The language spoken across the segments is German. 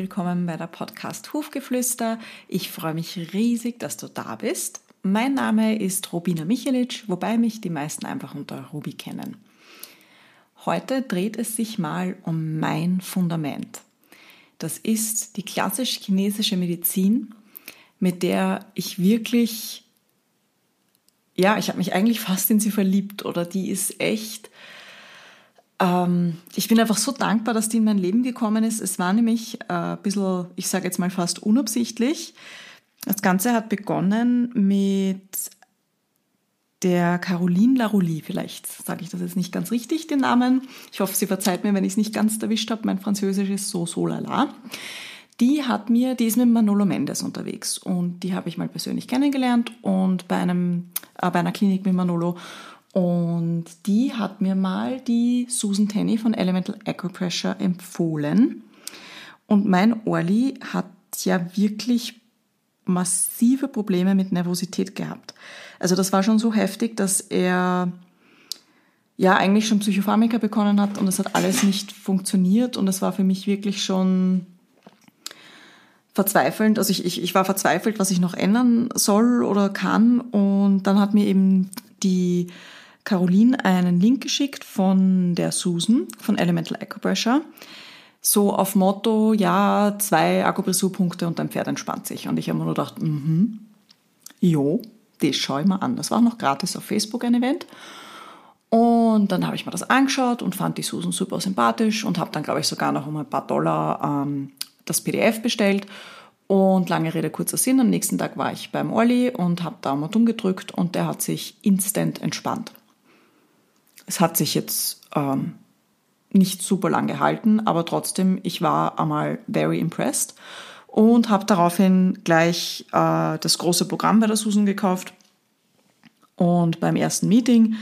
willkommen bei der Podcast Hufgeflüster. Ich freue mich riesig, dass du da bist. Mein Name ist Robina Michelic, wobei mich die meisten einfach unter Ruby kennen. Heute dreht es sich mal um mein Fundament. Das ist die klassisch chinesische Medizin, mit der ich wirklich, ja, ich habe mich eigentlich fast in sie verliebt oder die ist echt ich bin einfach so dankbar, dass die in mein Leben gekommen ist. Es war nämlich äh, ein bisschen, ich sage jetzt mal fast unabsichtlich. Das Ganze hat begonnen mit der Caroline Laroulie, vielleicht sage ich das jetzt nicht ganz richtig, den Namen. Ich hoffe, sie verzeiht mir, wenn ich es nicht ganz erwischt habe. Mein Französisch ist so, so lala. Die hat mir, die ist mit Manolo Mendes unterwegs und die habe ich mal persönlich kennengelernt und bei einem, äh, bei einer Klinik mit Manolo und die hat mir mal die Susan Tenney von Elemental Acupressure empfohlen. Und mein Orli hat ja wirklich massive Probleme mit Nervosität gehabt. Also das war schon so heftig, dass er ja eigentlich schon Psychopharmaka bekommen hat und es hat alles nicht funktioniert und es war für mich wirklich schon verzweifelnd. Also ich, ich, ich war verzweifelt, was ich noch ändern soll oder kann und dann hat mir eben die Caroline einen Link geschickt von der Susan von Elemental Acupressure. So auf Motto, ja, zwei Akupressurpunkte und dein Pferd entspannt sich. Und ich habe mir nur gedacht, mhm, jo, das schaue ich mal an. Das war noch gratis auf Facebook ein Event. Und dann habe ich mir das angeschaut und fand die Susan super sympathisch und habe dann, glaube ich, sogar noch um ein paar Dollar ähm, das PDF bestellt. Und lange Rede, kurzer Sinn, am nächsten Tag war ich beim Olli und habe Daumen dumm gedrückt und der hat sich instant entspannt. Es hat sich jetzt ähm, nicht super lang gehalten, aber trotzdem, ich war einmal very impressed und habe daraufhin gleich äh, das große Programm bei der Susan gekauft. Und beim ersten Meeting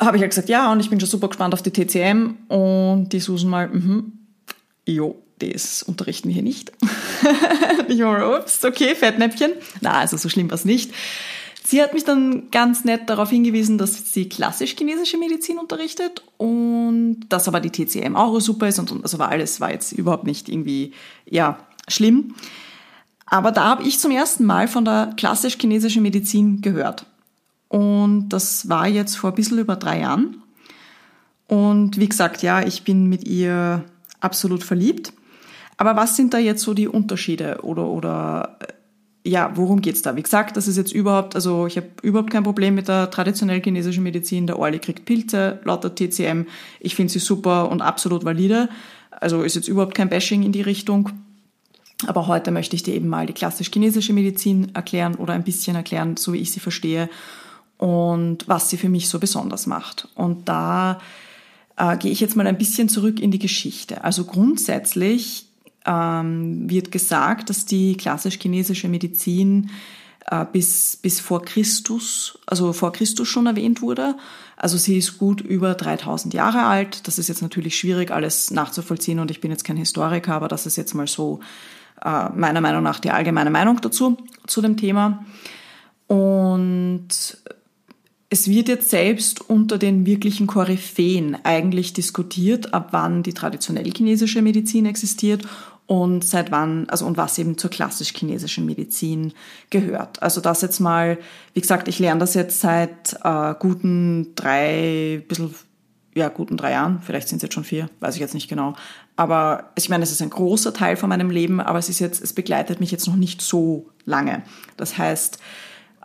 habe ich halt gesagt, ja, und ich bin schon super gespannt auf die TCM. Und die Susan mal, mhm, jo, das unterrichten wir hier nicht. ich war, ups, okay, Fettnäpfchen. Na, also so schlimm war es nicht. Sie hat mich dann ganz nett darauf hingewiesen, dass sie klassisch-chinesische Medizin unterrichtet und dass aber die TCM auch super ist und, und also war alles war jetzt überhaupt nicht irgendwie ja schlimm. Aber da habe ich zum ersten Mal von der klassisch-chinesischen Medizin gehört. Und das war jetzt vor ein bisschen über drei Jahren. Und wie gesagt, ja, ich bin mit ihr absolut verliebt. Aber was sind da jetzt so die Unterschiede oder, oder ja, worum geht's da? Wie gesagt, das ist jetzt überhaupt, also ich habe überhaupt kein Problem mit der traditionell chinesischen Medizin. Der Orli kriegt Pilze, lauter TCM. Ich finde sie super und absolut valide. Also ist jetzt überhaupt kein Bashing in die Richtung. Aber heute möchte ich dir eben mal die klassisch chinesische Medizin erklären oder ein bisschen erklären, so wie ich sie verstehe und was sie für mich so besonders macht. Und da äh, gehe ich jetzt mal ein bisschen zurück in die Geschichte. Also grundsätzlich ähm, wird gesagt, dass die klassisch-chinesische Medizin äh, bis, bis vor Christus, also vor Christus schon erwähnt wurde. Also sie ist gut über 3000 Jahre alt. Das ist jetzt natürlich schwierig, alles nachzuvollziehen und ich bin jetzt kein Historiker, aber das ist jetzt mal so äh, meiner Meinung nach die allgemeine Meinung dazu, zu dem Thema. Und es wird jetzt selbst unter den wirklichen Koryphäen eigentlich diskutiert, ab wann die traditionell chinesische Medizin existiert und seit wann, also und was eben zur klassisch-chinesischen Medizin gehört. Also das jetzt mal, wie gesagt, ich lerne das jetzt seit äh, guten drei, bisschen, ja, guten drei Jahren, vielleicht sind es jetzt schon vier, weiß ich jetzt nicht genau. Aber ich meine, es ist ein großer Teil von meinem Leben, aber es ist jetzt, es begleitet mich jetzt noch nicht so lange. Das heißt,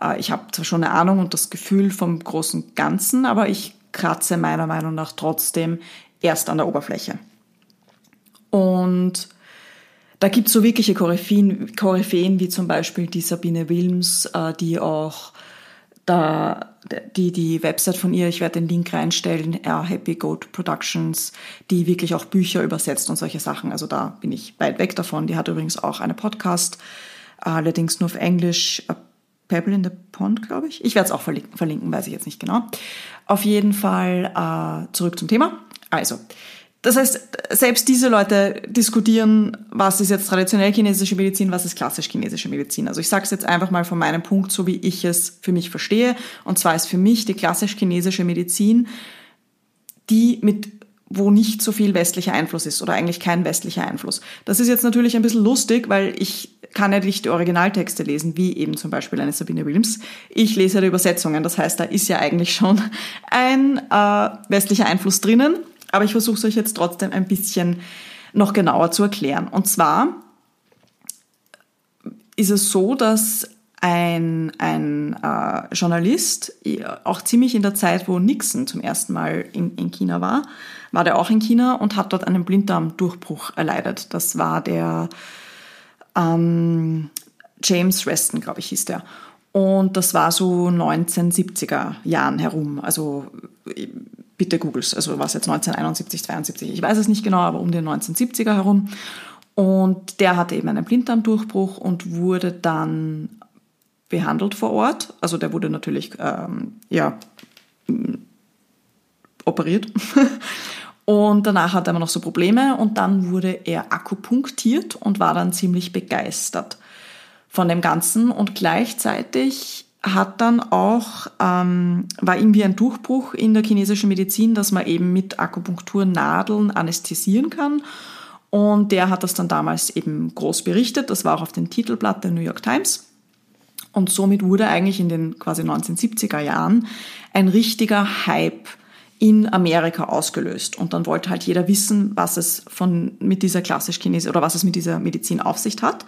äh, ich habe zwar schon eine Ahnung und das Gefühl vom großen Ganzen, aber ich kratze meiner Meinung nach trotzdem erst an der Oberfläche. Und da gibt's so wirkliche Koryphäen, Koryphäen wie zum Beispiel die Sabine Wilms, äh, die auch da die die Website von ihr, ich werde den Link reinstellen, ja, Happy Goat Productions, die wirklich auch Bücher übersetzt und solche Sachen. Also da bin ich weit weg davon. Die hat übrigens auch eine Podcast, allerdings nur auf Englisch, A Pebble in the Pond, glaube ich. Ich werde es auch verlinken, weiß ich jetzt nicht genau. Auf jeden Fall äh, zurück zum Thema. Also, das heißt, selbst diese Leute diskutieren, was ist jetzt traditionell chinesische Medizin, was ist klassisch chinesische Medizin. Also ich sage es jetzt einfach mal von meinem Punkt, so wie ich es für mich verstehe. Und zwar ist für mich die klassisch chinesische Medizin die mit wo nicht so viel westlicher Einfluss ist oder eigentlich kein westlicher Einfluss. Das ist jetzt natürlich ein bisschen lustig, weil ich kann ja nicht die Originaltexte lesen, wie eben zum Beispiel eine Sabine Williams. Ich lese ja die Übersetzungen, das heißt, da ist ja eigentlich schon ein äh, westlicher Einfluss drinnen, aber ich versuche es euch jetzt trotzdem ein bisschen noch genauer zu erklären. Und zwar ist es so, dass ein, ein äh, Journalist, auch ziemlich in der Zeit, wo Nixon zum ersten Mal in, in China war, war der auch in China und hat dort einen Blinddarmdurchbruch erleidet. Das war der ähm, James Reston, glaube ich, hieß der. Und das war so 1970er Jahren herum. Also bitte googles. Also was jetzt 1971, 72, ich weiß es nicht genau, aber um den 1970er herum. Und der hatte eben einen Blinddarmdurchbruch und wurde dann behandelt vor Ort. Also der wurde natürlich ähm, ja, operiert. Und danach hatte er noch so Probleme und dann wurde er akupunktiert und war dann ziemlich begeistert von dem Ganzen. Und gleichzeitig hat dann auch, ähm, war irgendwie ein Durchbruch in der chinesischen Medizin, dass man eben mit Akupunkturnadeln anästhesieren kann. Und der hat das dann damals eben groß berichtet. Das war auch auf dem Titelblatt der New York Times. Und somit wurde eigentlich in den quasi 1970er Jahren ein richtiger Hype in Amerika ausgelöst. Und dann wollte halt jeder wissen, was es von, mit dieser klassisch Chinesisch oder was es mit dieser Medizin auf sich hat.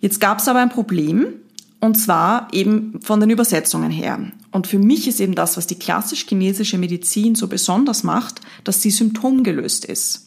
Jetzt gab es aber ein Problem, und zwar eben von den Übersetzungen her. Und für mich ist eben das, was die klassisch chinesische Medizin so besonders macht, dass sie symptomgelöst ist.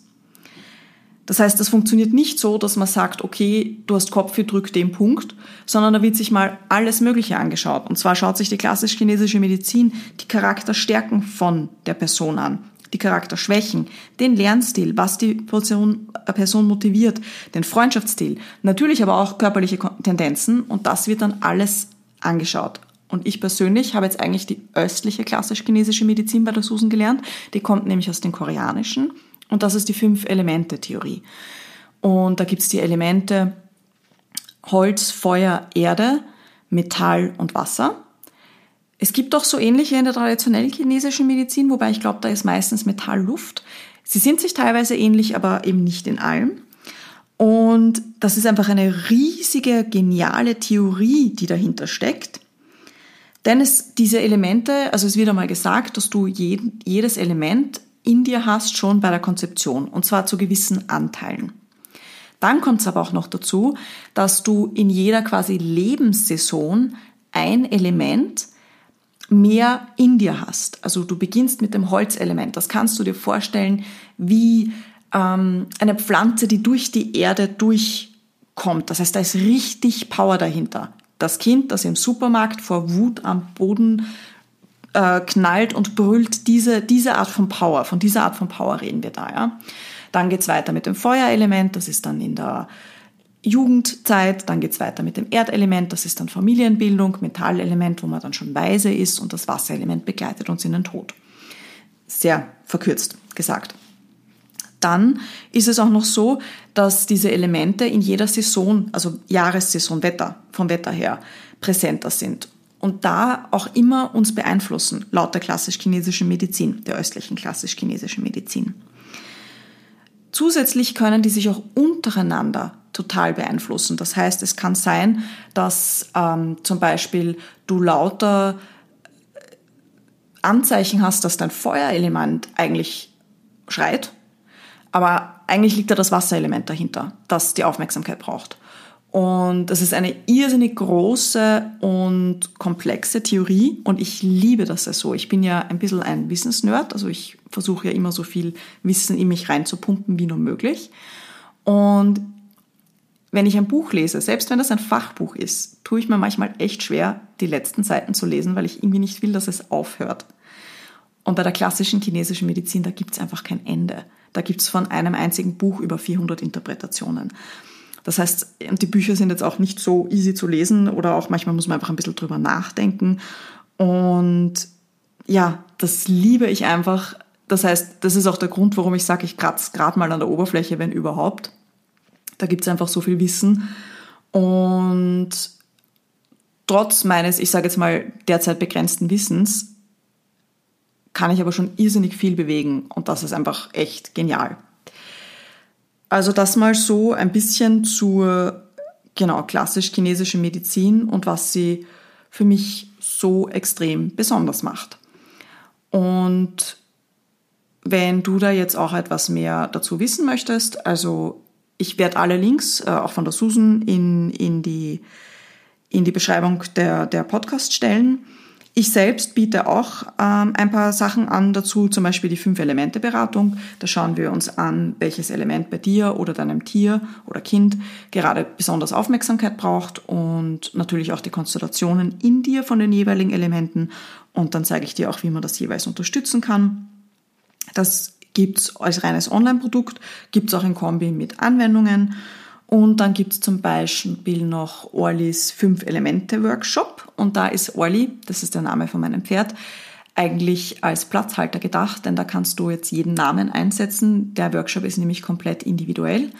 Das heißt, das funktioniert nicht so, dass man sagt, okay, du hast Kopfweh, drück den Punkt, sondern da wird sich mal alles Mögliche angeschaut. Und zwar schaut sich die klassisch chinesische Medizin die Charakterstärken von der Person an, die Charakterschwächen, den Lernstil, was die Person, äh, Person motiviert, den Freundschaftsstil, natürlich aber auch körperliche Tendenzen und das wird dann alles angeschaut. Und ich persönlich habe jetzt eigentlich die östliche klassisch chinesische Medizin bei der Susan gelernt. Die kommt nämlich aus dem Koreanischen und das ist die Fünf-Elemente-Theorie. Und da gibt es die Elemente Holz, Feuer, Erde, Metall und Wasser. Es gibt auch so ähnliche in der traditionellen chinesischen Medizin, wobei ich glaube, da ist meistens Metall, Luft. Sie sind sich teilweise ähnlich, aber eben nicht in allem. Und das ist einfach eine riesige, geniale Theorie, die dahinter steckt. Denn es, diese Elemente, also es wird einmal gesagt, dass du jedes Element in dir hast schon bei der Konzeption und zwar zu gewissen Anteilen. Dann kommt es aber auch noch dazu, dass du in jeder quasi Lebenssaison ein Element mehr in dir hast. Also du beginnst mit dem Holzelement. Das kannst du dir vorstellen wie ähm, eine Pflanze, die durch die Erde durchkommt. Das heißt, da ist richtig Power dahinter. Das Kind, das im Supermarkt vor Wut am Boden äh, knallt und brüllt, diese, diese Art von Power, von dieser Art von Power reden wir da. Ja? Dann geht's weiter mit dem Feuerelement, das ist dann in der Jugendzeit, dann geht's weiter mit dem Erdelement, das ist dann Familienbildung, Metallelement, wo man dann schon weise ist und das Wasserelement begleitet uns in den Tod. Sehr verkürzt gesagt. Dann ist es auch noch so, dass diese Elemente in jeder Saison, also Jahressaison, Wetter, vom Wetter her, präsenter sind und da auch immer uns beeinflussen, laut der klassisch-chinesischen Medizin, der östlichen klassisch-chinesischen Medizin. Zusätzlich können die sich auch untereinander total beeinflussen. Das heißt, es kann sein, dass ähm, zum Beispiel du lauter Anzeichen hast, dass dein Feuerelement eigentlich schreit, aber eigentlich liegt da das Wasserelement dahinter, das die Aufmerksamkeit braucht. Und das ist eine irrsinnig große und komplexe Theorie und ich liebe das ja so. Ich bin ja ein bisschen ein Wissensnerd, also ich versuche ja immer so viel Wissen in mich reinzupumpen wie nur möglich. Und wenn ich ein Buch lese, selbst wenn das ein Fachbuch ist, tue ich mir manchmal echt schwer, die letzten Seiten zu lesen, weil ich irgendwie nicht will, dass es aufhört. Und bei der klassischen chinesischen Medizin, da gibt es einfach kein Ende. Da gibt es von einem einzigen Buch über 400 Interpretationen. Das heißt, die Bücher sind jetzt auch nicht so easy zu lesen oder auch manchmal muss man einfach ein bisschen drüber nachdenken. Und ja, das liebe ich einfach. Das heißt, das ist auch der Grund, warum ich sage, ich kratze gerade mal an der Oberfläche, wenn überhaupt. Da gibt es einfach so viel Wissen. Und trotz meines, ich sage jetzt mal, derzeit begrenzten Wissens, kann ich aber schon irrsinnig viel bewegen und das ist einfach echt genial. Also das mal so ein bisschen zur genau klassisch chinesischen Medizin und was sie für mich so extrem besonders macht. Und wenn du da jetzt auch etwas mehr dazu wissen möchtest, also ich werde alle Links, äh, auch von der Susan, in, in, die, in die Beschreibung der, der Podcast stellen. Ich selbst biete auch ähm, ein paar Sachen an dazu, zum Beispiel die Fünf-Elemente-Beratung. Da schauen wir uns an, welches Element bei dir oder deinem Tier oder Kind gerade besonders Aufmerksamkeit braucht und natürlich auch die Konstellationen in dir von den jeweiligen Elementen. Und dann zeige ich dir auch, wie man das jeweils unterstützen kann. Das gibt's als reines Online-Produkt, gibt's auch in Kombi mit Anwendungen. Und dann gibt's zum Beispiel noch Orlis Fünf-Elemente-Workshop. Und da ist Orli, das ist der Name von meinem Pferd, eigentlich als Platzhalter gedacht, denn da kannst du jetzt jeden Namen einsetzen. Der Workshop ist nämlich komplett individuell.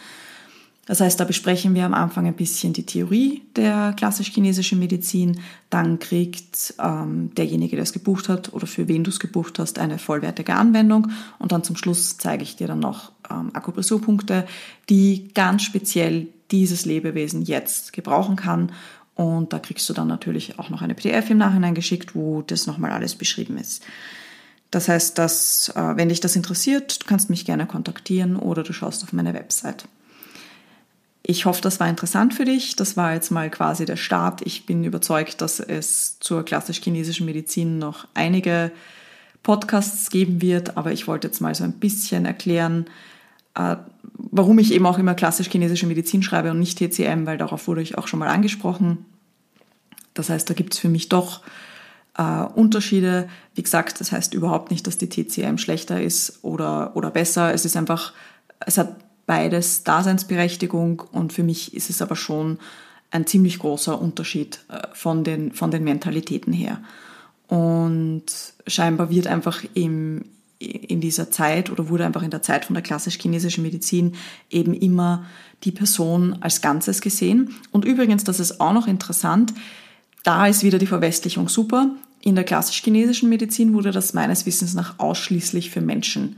Das heißt, da besprechen wir am Anfang ein bisschen die Theorie der klassisch-chinesischen Medizin. Dann kriegt ähm, derjenige, der es gebucht hat oder für wen du es gebucht hast, eine vollwertige Anwendung. Und dann zum Schluss zeige ich dir dann noch ähm, Akupressurpunkte, die ganz speziell dieses Lebewesen jetzt gebrauchen kann. Und da kriegst du dann natürlich auch noch eine PDF im Nachhinein geschickt, wo das nochmal alles beschrieben ist. Das heißt, dass, äh, wenn dich das interessiert, du kannst mich gerne kontaktieren oder du schaust auf meine Website. Ich hoffe, das war interessant für dich. Das war jetzt mal quasi der Start. Ich bin überzeugt, dass es zur klassisch-chinesischen Medizin noch einige Podcasts geben wird, aber ich wollte jetzt mal so ein bisschen erklären, äh, warum ich eben auch immer klassisch-chinesische Medizin schreibe und nicht TCM, weil darauf wurde ich auch schon mal angesprochen. Das heißt, da gibt es für mich doch äh, Unterschiede. Wie gesagt, das heißt überhaupt nicht, dass die TCM schlechter ist oder, oder besser. Es ist einfach, es hat beides Daseinsberechtigung und für mich ist es aber schon ein ziemlich großer Unterschied äh, von den, von den Mentalitäten her. Und scheinbar wird einfach im, in dieser Zeit oder wurde einfach in der Zeit von der klassisch-chinesischen Medizin eben immer die Person als Ganzes gesehen. Und übrigens, das ist auch noch interessant, da ist wieder die Verwestlichung super. In der klassisch-chinesischen Medizin wurde das meines Wissens nach ausschließlich für Menschen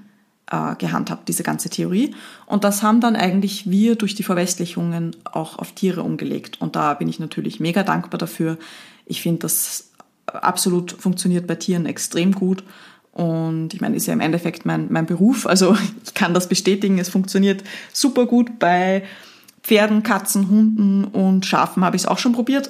äh, gehandhabt, diese ganze Theorie. Und das haben dann eigentlich wir durch die Verwestlichungen auch auf Tiere umgelegt. Und da bin ich natürlich mega dankbar dafür. Ich finde, das absolut funktioniert bei Tieren extrem gut. Und ich meine, ist ja im Endeffekt mein, mein Beruf. Also ich kann das bestätigen. Es funktioniert super gut bei Pferden, Katzen, Hunden und Schafen habe ich es auch schon probiert.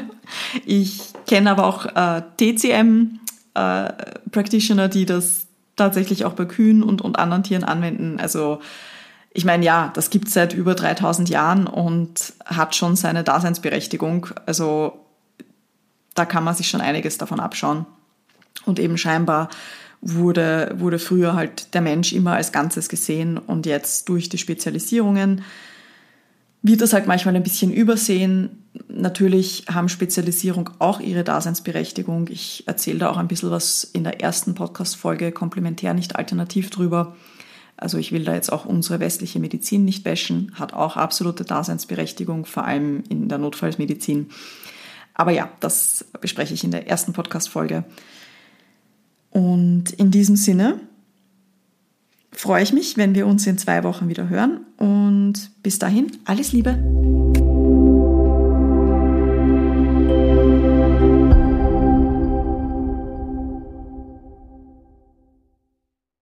ich kenne aber auch äh, TCM äh, die das tatsächlich auch bei Kühen und, und anderen Tieren anwenden. Also ich meine, ja, das gibt es seit über 3000 Jahren und hat schon seine Daseinsberechtigung. Also da kann man sich schon einiges davon abschauen. Und eben scheinbar wurde, wurde früher halt der Mensch immer als Ganzes gesehen und jetzt durch die Spezialisierungen wird das halt manchmal ein bisschen übersehen. Natürlich haben Spezialisierung auch ihre Daseinsberechtigung. Ich erzähle da auch ein bisschen was in der ersten Podcast-Folge komplementär, nicht alternativ drüber. Also ich will da jetzt auch unsere westliche Medizin nicht bashen, hat auch absolute Daseinsberechtigung, vor allem in der Notfallsmedizin. Aber ja, das bespreche ich in der ersten Podcast-Folge. Und in diesem Sinne freue ich mich, wenn wir uns in zwei Wochen wieder hören. Und bis dahin, alles Liebe.